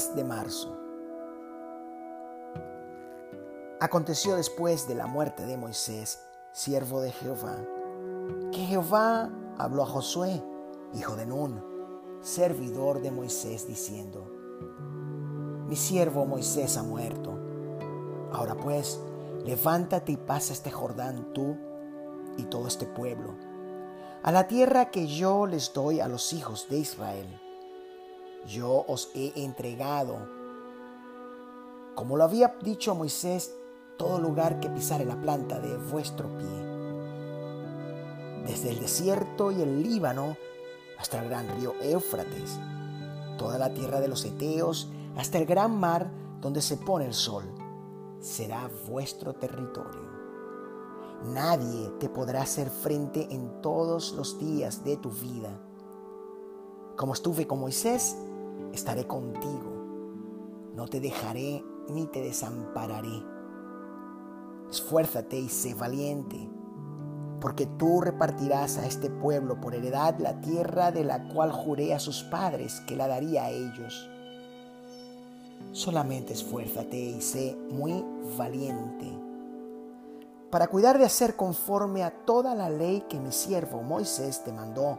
10 de marzo. Aconteció después de la muerte de Moisés, siervo de Jehová, que Jehová habló a Josué, hijo de Nun, servidor de Moisés, diciendo, Mi siervo Moisés ha muerto. Ahora pues, levántate y pasa este Jordán tú y todo este pueblo, a la tierra que yo les doy a los hijos de Israel yo os he entregado, como lo había dicho Moisés, todo lugar que pisare la planta de vuestro pie. Desde el desierto y el Líbano hasta el gran río Éufrates, toda la tierra de los Eteos hasta el gran mar donde se pone el sol, será vuestro territorio. Nadie te podrá hacer frente en todos los días de tu vida. Como estuve con Moisés, estaré contigo. No te dejaré ni te desampararé. Esfuérzate y sé valiente, porque tú repartirás a este pueblo por heredad la tierra de la cual juré a sus padres que la daría a ellos. Solamente esfuérzate y sé muy valiente para cuidar de hacer conforme a toda la ley que mi siervo Moisés te mandó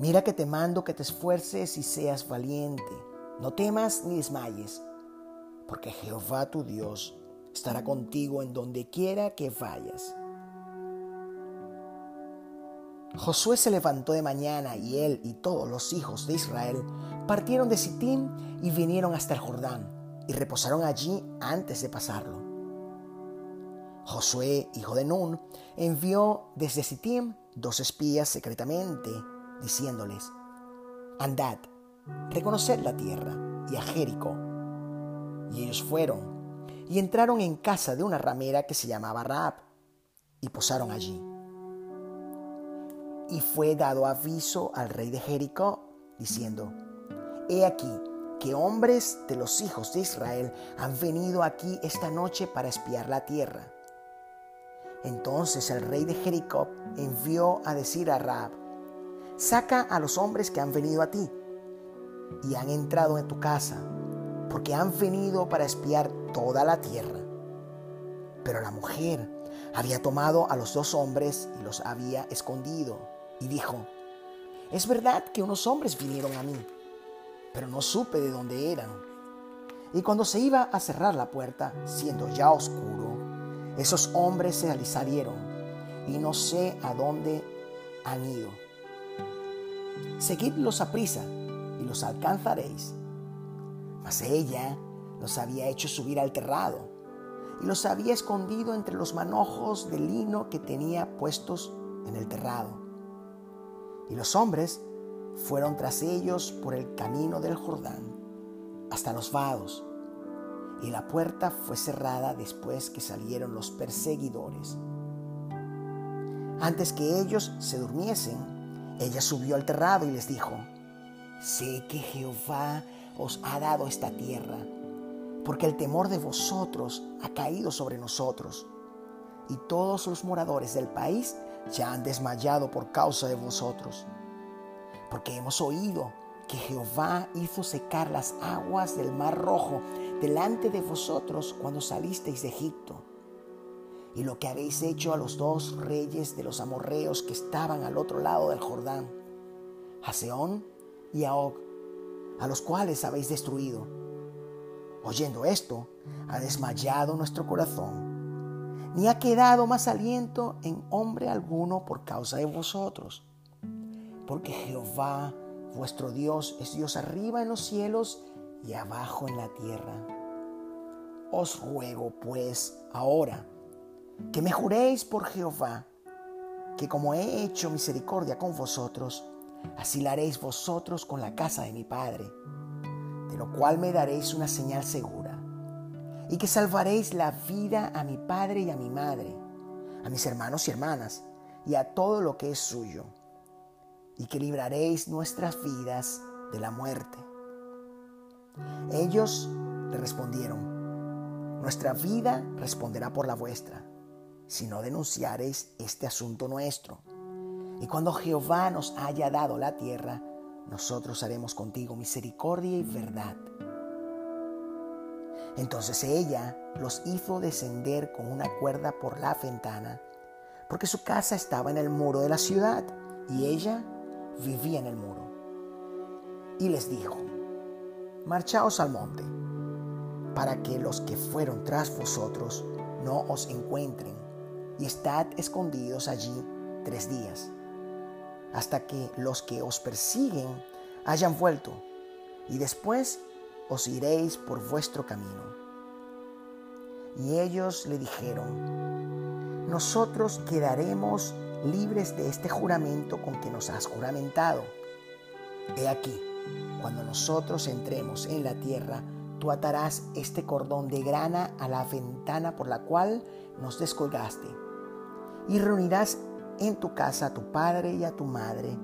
Mira que te mando que te esfuerces y seas valiente. No temas ni desmayes, porque Jehová tu Dios estará contigo en donde quiera que vayas. Josué se levantó de mañana y él y todos los hijos de Israel partieron de Sittim y vinieron hasta el Jordán y reposaron allí antes de pasarlo. Josué, hijo de Nun, envió desde Sittim dos espías secretamente diciéndoles, andad, reconoced la tierra y a Jericó. Y ellos fueron y entraron en casa de una ramera que se llamaba Raab y posaron allí. Y fue dado aviso al rey de Jericó, diciendo, He aquí que hombres de los hijos de Israel han venido aquí esta noche para espiar la tierra. Entonces el rey de Jericó envió a decir a Raab, Saca a los hombres que han venido a ti y han entrado en tu casa, porque han venido para espiar toda la tierra. Pero la mujer había tomado a los dos hombres y los había escondido, y dijo, es verdad que unos hombres vinieron a mí, pero no supe de dónde eran. Y cuando se iba a cerrar la puerta, siendo ya oscuro, esos hombres se salieron, y no sé a dónde han ido. Seguidlos a prisa y los alcanzaréis. Mas ella los había hecho subir al terrado y los había escondido entre los manojos de lino que tenía puestos en el terrado. Y los hombres fueron tras ellos por el camino del Jordán hasta los vados, y la puerta fue cerrada después que salieron los perseguidores. Antes que ellos se durmiesen, ella subió al terrado y les dijo, sé que Jehová os ha dado esta tierra, porque el temor de vosotros ha caído sobre nosotros, y todos los moradores del país ya han desmayado por causa de vosotros, porque hemos oído que Jehová hizo secar las aguas del mar rojo delante de vosotros cuando salisteis de Egipto y lo que habéis hecho a los dos reyes de los amorreos que estaban al otro lado del Jordán, a Seón y a Og, a los cuales habéis destruido. Oyendo esto, ha desmayado nuestro corazón, ni ha quedado más aliento en hombre alguno por causa de vosotros. Porque Jehová, vuestro Dios, es Dios arriba en los cielos y abajo en la tierra. Os ruego, pues, ahora, que me juréis por Jehová, que como he hecho misericordia con vosotros, Así la haréis vosotros con la casa de mi Padre, de lo cual me daréis una señal segura, y que salvaréis la vida a mi Padre y a mi Madre, a mis hermanos y hermanas, y a todo lo que es suyo, y que libraréis nuestras vidas de la muerte. Ellos le respondieron, nuestra vida responderá por la vuestra, si no denunciareis este asunto nuestro. Y cuando Jehová nos haya dado la tierra, nosotros haremos contigo misericordia y verdad. Entonces ella los hizo descender con una cuerda por la ventana, porque su casa estaba en el muro de la ciudad y ella vivía en el muro. Y les dijo, marchaos al monte, para que los que fueron tras vosotros no os encuentren, y estad escondidos allí tres días hasta que los que os persiguen hayan vuelto, y después os iréis por vuestro camino. Y ellos le dijeron, nosotros quedaremos libres de este juramento con que nos has juramentado. He aquí, cuando nosotros entremos en la tierra, tú atarás este cordón de grana a la ventana por la cual nos descolgaste, y reunirás en tu casa a tu padre y a tu madre,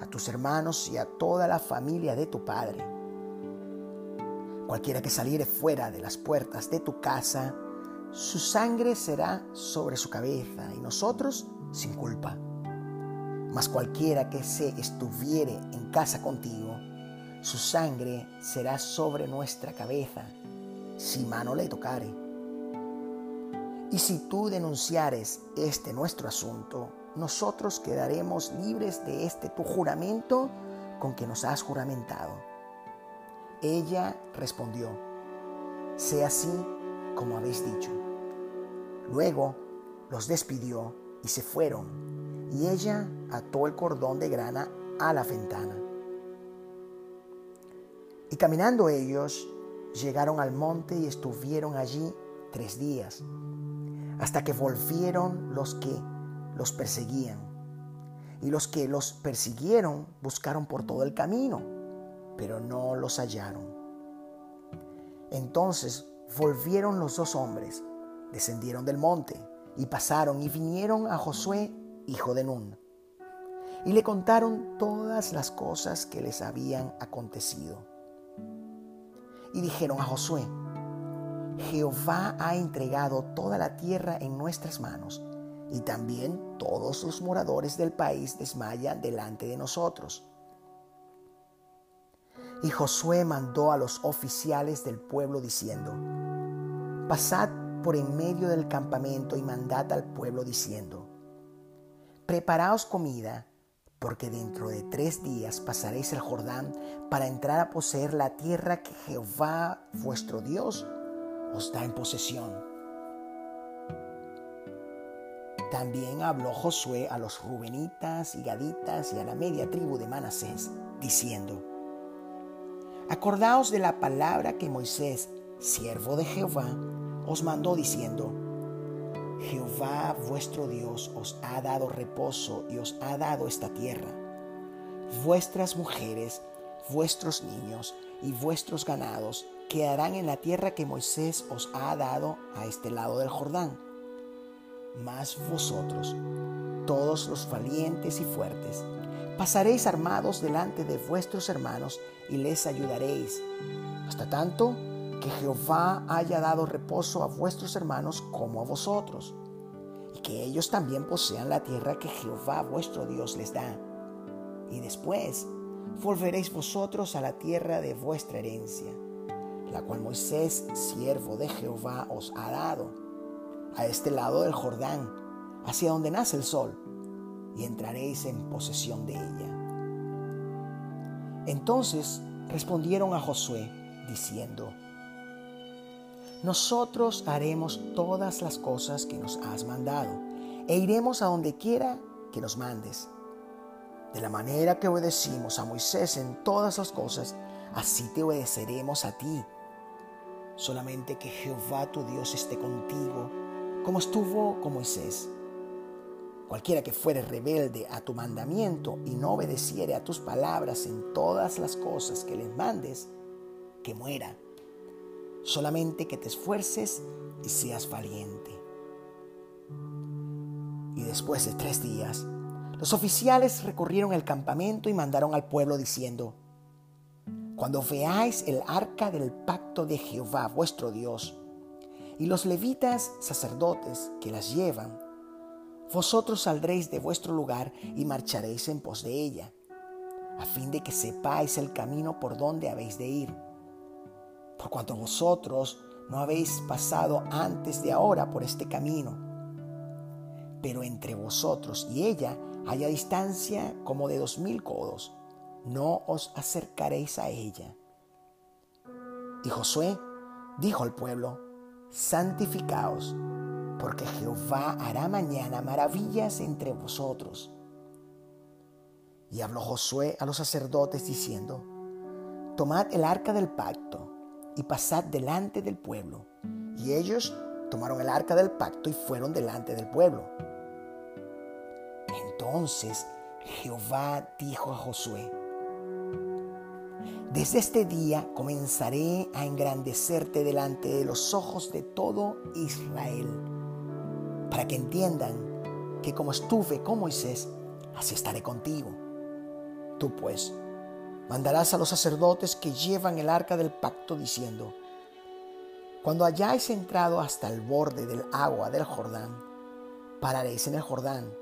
a tus hermanos y a toda la familia de tu padre. Cualquiera que saliere fuera de las puertas de tu casa, su sangre será sobre su cabeza y nosotros sin culpa. Mas cualquiera que se estuviere en casa contigo, su sangre será sobre nuestra cabeza, si mano le tocare. Y si tú denunciares este nuestro asunto, nosotros quedaremos libres de este tu juramento con que nos has juramentado. Ella respondió, sea así como habéis dicho. Luego los despidió y se fueron, y ella ató el cordón de grana a la ventana. Y caminando ellos, llegaron al monte y estuvieron allí tres días, hasta que volvieron los que los perseguían. Y los que los persiguieron buscaron por todo el camino, pero no los hallaron. Entonces volvieron los dos hombres, descendieron del monte y pasaron y vinieron a Josué, hijo de Nun. Y le contaron todas las cosas que les habían acontecido. Y dijeron a Josué, Jehová ha entregado toda la tierra en nuestras manos y también todos los moradores del país desmayan delante de nosotros. Y Josué mandó a los oficiales del pueblo diciendo, Pasad por en medio del campamento y mandad al pueblo diciendo, Preparaos comida, porque dentro de tres días pasaréis el Jordán para entrar a poseer la tierra que Jehová vuestro Dios os da en posesión. También habló Josué a los Rubenitas y Gaditas y a la media tribu de Manasés, diciendo, Acordaos de la palabra que Moisés, siervo de Jehová, os mandó diciendo, Jehová vuestro Dios os ha dado reposo y os ha dado esta tierra. Vuestras mujeres, vuestros niños y vuestros ganados quedarán en la tierra que Moisés os ha dado a este lado del Jordán. Mas vosotros, todos los valientes y fuertes, pasaréis armados delante de vuestros hermanos y les ayudaréis, hasta tanto que Jehová haya dado reposo a vuestros hermanos como a vosotros, y que ellos también posean la tierra que Jehová vuestro Dios les da. Y después volveréis vosotros a la tierra de vuestra herencia, la cual Moisés, siervo de Jehová, os ha dado a este lado del Jordán, hacia donde nace el sol, y entraréis en posesión de ella. Entonces respondieron a Josué, diciendo, Nosotros haremos todas las cosas que nos has mandado, e iremos a donde quiera que nos mandes. De la manera que obedecimos a Moisés en todas las cosas, así te obedeceremos a ti. Solamente que Jehová tu Dios esté contigo como estuvo con Moisés. Cualquiera que fuere rebelde a tu mandamiento y no obedeciere a tus palabras en todas las cosas que les mandes, que muera. Solamente que te esfuerces y seas valiente. Y después de tres días, los oficiales recorrieron el campamento y mandaron al pueblo diciendo, Cuando veáis el arca del pacto de Jehová vuestro Dios, y los levitas sacerdotes que las llevan, vosotros saldréis de vuestro lugar y marcharéis en pos de ella, a fin de que sepáis el camino por donde habéis de ir. Por cuanto vosotros no habéis pasado antes de ahora por este camino, pero entre vosotros y ella haya distancia como de dos mil codos, no os acercaréis a ella. Y Josué dijo al pueblo, santificaos porque Jehová hará mañana maravillas entre vosotros. Y habló Josué a los sacerdotes diciendo, Tomad el arca del pacto y pasad delante del pueblo. Y ellos tomaron el arca del pacto y fueron delante del pueblo. Entonces Jehová dijo a Josué, desde este día comenzaré a engrandecerte delante de los ojos de todo Israel para que entiendan que como estuve con Moisés, así estaré contigo. Tú pues mandarás a los sacerdotes que llevan el arca del pacto diciendo, cuando hayáis entrado hasta el borde del agua del Jordán, pararéis en el Jordán.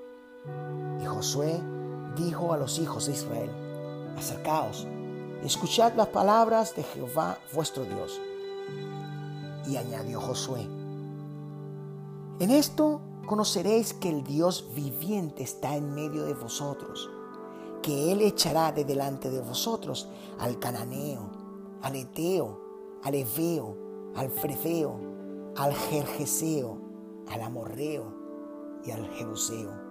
Y Josué dijo a los hijos de Israel, acercaos escuchad las palabras de Jehová vuestro Dios. Y añadió Josué, en esto conoceréis que el Dios viviente está en medio de vosotros, que Él echará de delante de vosotros al cananeo, al eteo, al eveo, al frefeo, al jerjeseo, al amorreo y al jebuseo.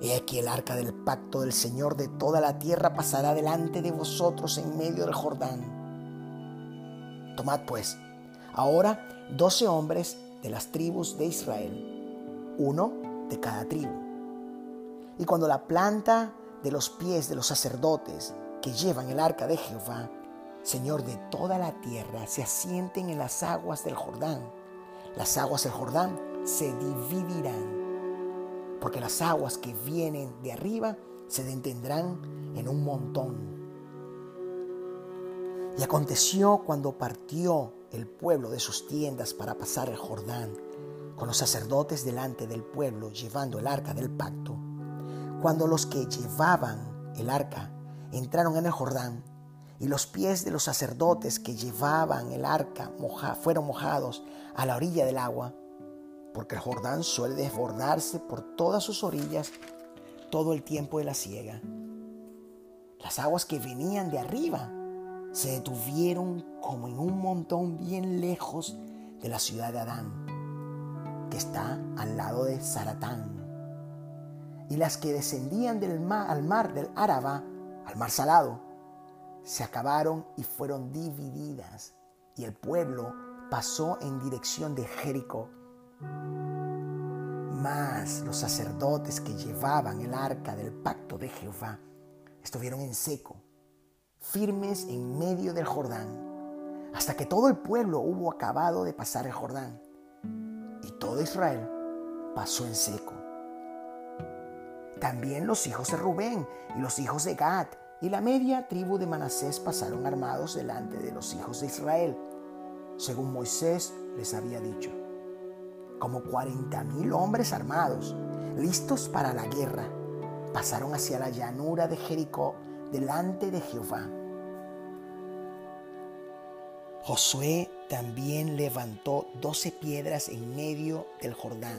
He aquí el arca del pacto del Señor de toda la tierra pasará delante de vosotros en medio del Jordán. Tomad pues ahora doce hombres de las tribus de Israel, uno de cada tribu. Y cuando la planta de los pies de los sacerdotes que llevan el arca de Jehová, Señor de toda la tierra, se asienten en las aguas del Jordán, las aguas del Jordán se dividirán, porque las aguas que vienen de arriba se detendrán en un montón. Y aconteció cuando partió el pueblo de sus tiendas para pasar el Jordán, con los sacerdotes delante del pueblo llevando el arca del pacto. Cuando los que llevaban el arca entraron en el Jordán, y los pies de los sacerdotes que llevaban el arca fueron mojados a la orilla del agua, porque el Jordán suele desbordarse por todas sus orillas todo el tiempo de la siega. Las aguas que venían de arriba se detuvieron como en un montón bien lejos de la ciudad de Adán, que está al lado de Zaratán. Y las que descendían del mar, al mar del Áraba, al mar salado, se acabaron y fueron divididas. Y el pueblo pasó en dirección de Jericó. Mas los sacerdotes que llevaban el arca del pacto de Jehová estuvieron en seco firmes en medio del Jordán, hasta que todo el pueblo hubo acabado de pasar el Jordán. Y todo Israel pasó en seco. También los hijos de Rubén y los hijos de Gad y la media tribu de Manasés pasaron armados delante de los hijos de Israel, según Moisés les había dicho. Como cuarenta mil hombres armados, listos para la guerra, pasaron hacia la llanura de Jericó delante de Jehová. Josué también levantó doce piedras en medio del Jordán,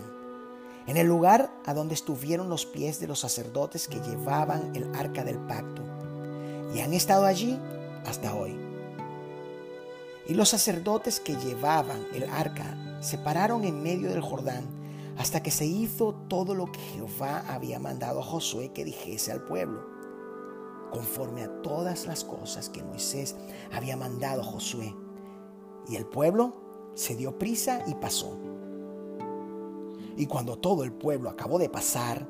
en el lugar a donde estuvieron los pies de los sacerdotes que llevaban el arca del pacto, y han estado allí hasta hoy. Y los sacerdotes que llevaban el arca se pararon en medio del Jordán hasta que se hizo todo lo que Jehová había mandado a Josué que dijese al pueblo conforme a todas las cosas que Moisés había mandado a Josué. Y el pueblo se dio prisa y pasó. Y cuando todo el pueblo acabó de pasar,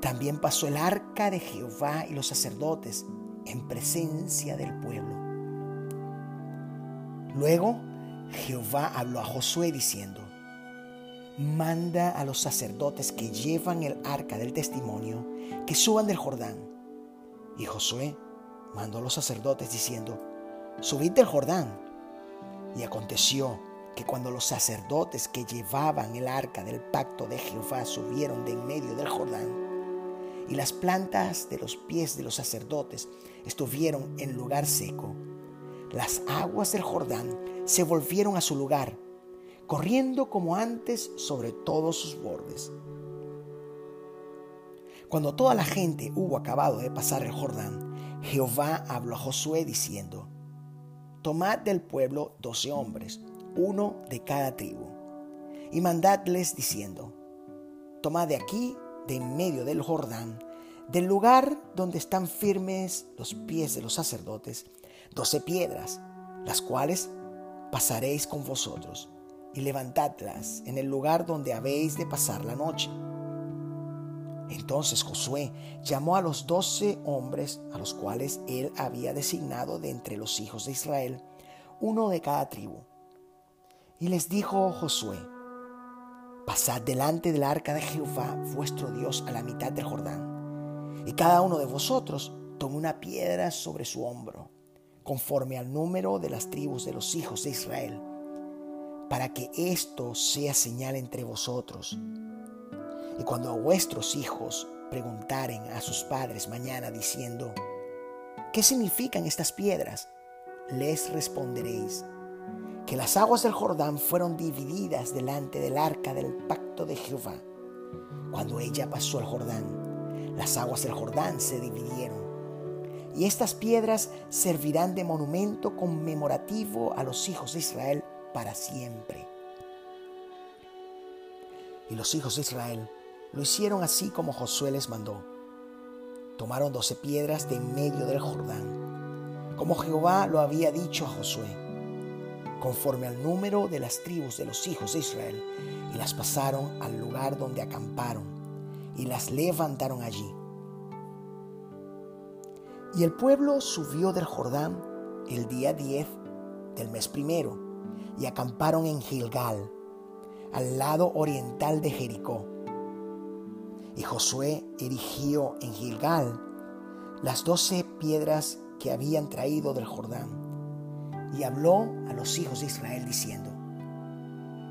también pasó el arca de Jehová y los sacerdotes en presencia del pueblo. Luego Jehová habló a Josué diciendo, manda a los sacerdotes que llevan el arca del testimonio que suban del Jordán. Y Josué mandó a los sacerdotes diciendo, subid del Jordán. Y aconteció que cuando los sacerdotes que llevaban el arca del pacto de Jehová subieron de en medio del Jordán, y las plantas de los pies de los sacerdotes estuvieron en lugar seco, las aguas del Jordán se volvieron a su lugar, corriendo como antes sobre todos sus bordes. Cuando toda la gente hubo acabado de pasar el Jordán, Jehová habló a Josué diciendo, Tomad del pueblo doce hombres, uno de cada tribu, y mandadles diciendo, Tomad de aquí, de en medio del Jordán, del lugar donde están firmes los pies de los sacerdotes, doce piedras, las cuales pasaréis con vosotros, y levantadlas en el lugar donde habéis de pasar la noche. Entonces Josué llamó a los doce hombres a los cuales él había designado de entre los hijos de Israel, uno de cada tribu. Y les dijo Josué, Pasad delante del arca de Jehová vuestro Dios a la mitad del Jordán, y cada uno de vosotros tome una piedra sobre su hombro conforme al número de las tribus de los hijos de Israel, para que esto sea señal entre vosotros. Y cuando vuestros hijos preguntaren a sus padres mañana diciendo, ¿qué significan estas piedras? Les responderéis que las aguas del Jordán fueron divididas delante del arca del pacto de Jehová. Cuando ella pasó al Jordán, las aguas del Jordán se dividieron y estas piedras servirán de monumento conmemorativo a los hijos de Israel para siempre. Y los hijos de Israel lo hicieron así como Josué les mandó. Tomaron doce piedras de en medio del Jordán, como Jehová lo había dicho a Josué, conforme al número de las tribus de los hijos de Israel, y las pasaron al lugar donde acamparon, y las levantaron allí y el pueblo subió del Jordán el día 10 del mes primero y acamparon en Gilgal, al lado oriental de Jericó. Y Josué erigió en Gilgal las doce piedras que habían traído del Jordán y habló a los hijos de Israel diciendo,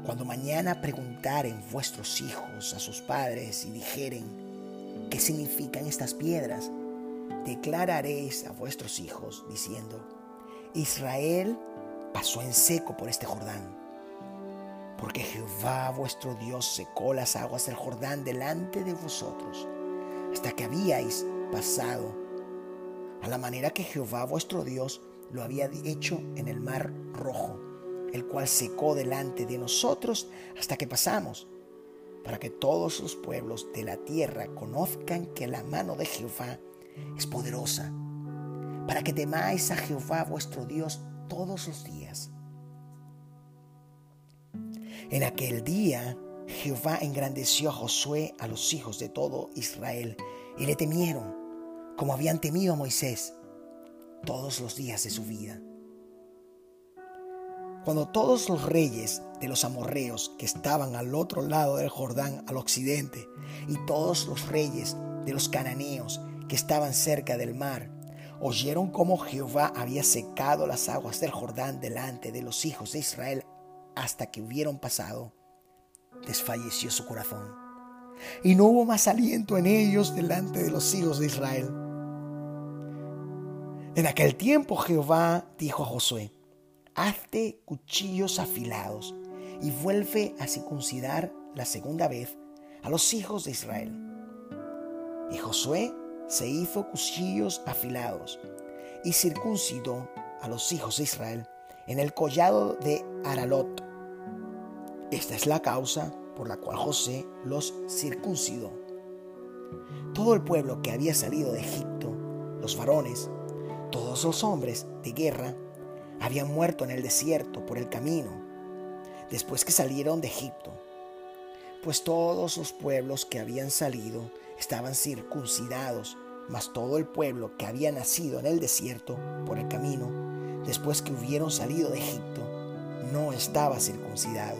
Cuando mañana preguntaren vuestros hijos a sus padres y dijeren, ¿qué significan estas piedras? Declararéis a vuestros hijos, diciendo, Israel pasó en seco por este Jordán, porque Jehová vuestro Dios secó las aguas del Jordán delante de vosotros, hasta que habíais pasado, a la manera que Jehová vuestro Dios lo había hecho en el mar rojo, el cual secó delante de nosotros hasta que pasamos, para que todos los pueblos de la tierra conozcan que la mano de Jehová es poderosa, para que temáis a Jehová vuestro Dios todos los días. En aquel día Jehová engrandeció a Josué a los hijos de todo Israel y le temieron, como habían temido a Moisés, todos los días de su vida. Cuando todos los reyes de los amorreos que estaban al otro lado del Jordán al occidente y todos los reyes de los cananeos que estaban cerca del mar, oyeron cómo Jehová había secado las aguas del Jordán delante de los hijos de Israel hasta que hubieron pasado, desfalleció su corazón. Y no hubo más aliento en ellos delante de los hijos de Israel. En aquel tiempo Jehová dijo a Josué, hazte cuchillos afilados y vuelve a circuncidar la segunda vez a los hijos de Israel. Y Josué se hizo cuchillos afilados y circuncidó a los hijos de Israel en el collado de Aralot. Esta es la causa por la cual José los circuncidó. Todo el pueblo que había salido de Egipto, los varones, todos los hombres de guerra, habían muerto en el desierto por el camino, después que salieron de Egipto. pues todos los pueblos que habían salido estaban circuncidados, mas todo el pueblo que había nacido en el desierto por el camino, después que hubieron salido de Egipto, no estaba circuncidado.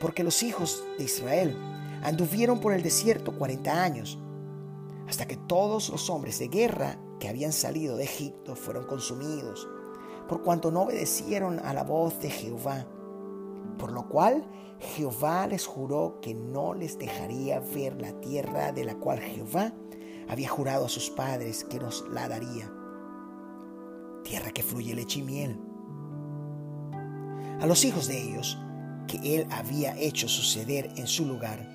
Porque los hijos de Israel anduvieron por el desierto cuarenta años, hasta que todos los hombres de guerra que habían salido de Egipto fueron consumidos, por cuanto no obedecieron a la voz de Jehová. Por lo cual Jehová les juró que no les dejaría ver la tierra de la cual Jehová había jurado a sus padres que nos la daría. Tierra que fluye leche y miel. A los hijos de ellos, que él había hecho suceder en su lugar,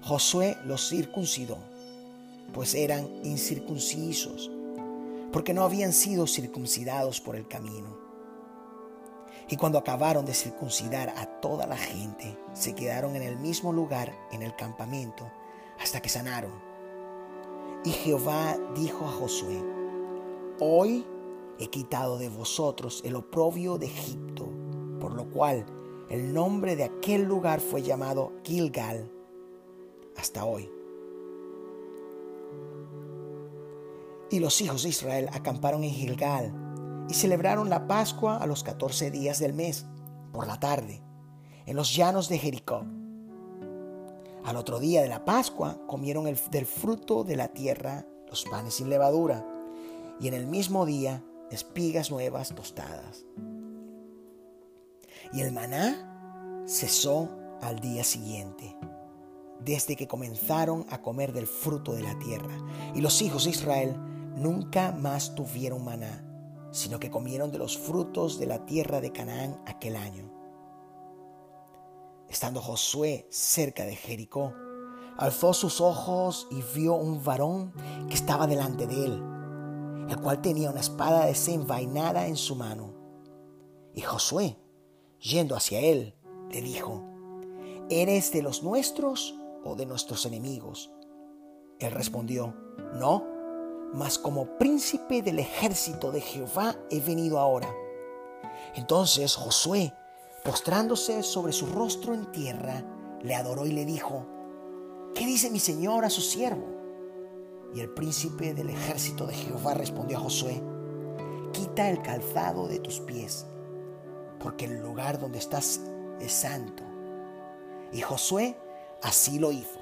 Josué los circuncidó, pues eran incircuncisos, porque no habían sido circuncidados por el camino. Y cuando acabaron de circuncidar a toda la gente, se quedaron en el mismo lugar en el campamento hasta que sanaron. Y Jehová dijo a Josué, Hoy he quitado de vosotros el oprobio de Egipto, por lo cual el nombre de aquel lugar fue llamado Gilgal hasta hoy. Y los hijos de Israel acamparon en Gilgal y celebraron la Pascua a los catorce días del mes, por la tarde, en los llanos de Jericó. Al otro día de la Pascua comieron el, del fruto de la tierra los panes sin levadura, y en el mismo día espigas nuevas tostadas. Y el maná cesó al día siguiente, desde que comenzaron a comer del fruto de la tierra. Y los hijos de Israel nunca más tuvieron maná sino que comieron de los frutos de la tierra de Canaán aquel año. Estando Josué cerca de Jericó, alzó sus ojos y vio un varón que estaba delante de él, el cual tenía una espada desenvainada en su mano. Y Josué, yendo hacia él, le dijo, ¿eres de los nuestros o de nuestros enemigos? Él respondió, no mas como príncipe del ejército de Jehová he venido ahora. Entonces Josué, postrándose sobre su rostro en tierra, le adoró y le dijo, ¿qué dice mi señor a su siervo? Y el príncipe del ejército de Jehová respondió a Josué, quita el calzado de tus pies, porque el lugar donde estás es santo. Y Josué así lo hizo.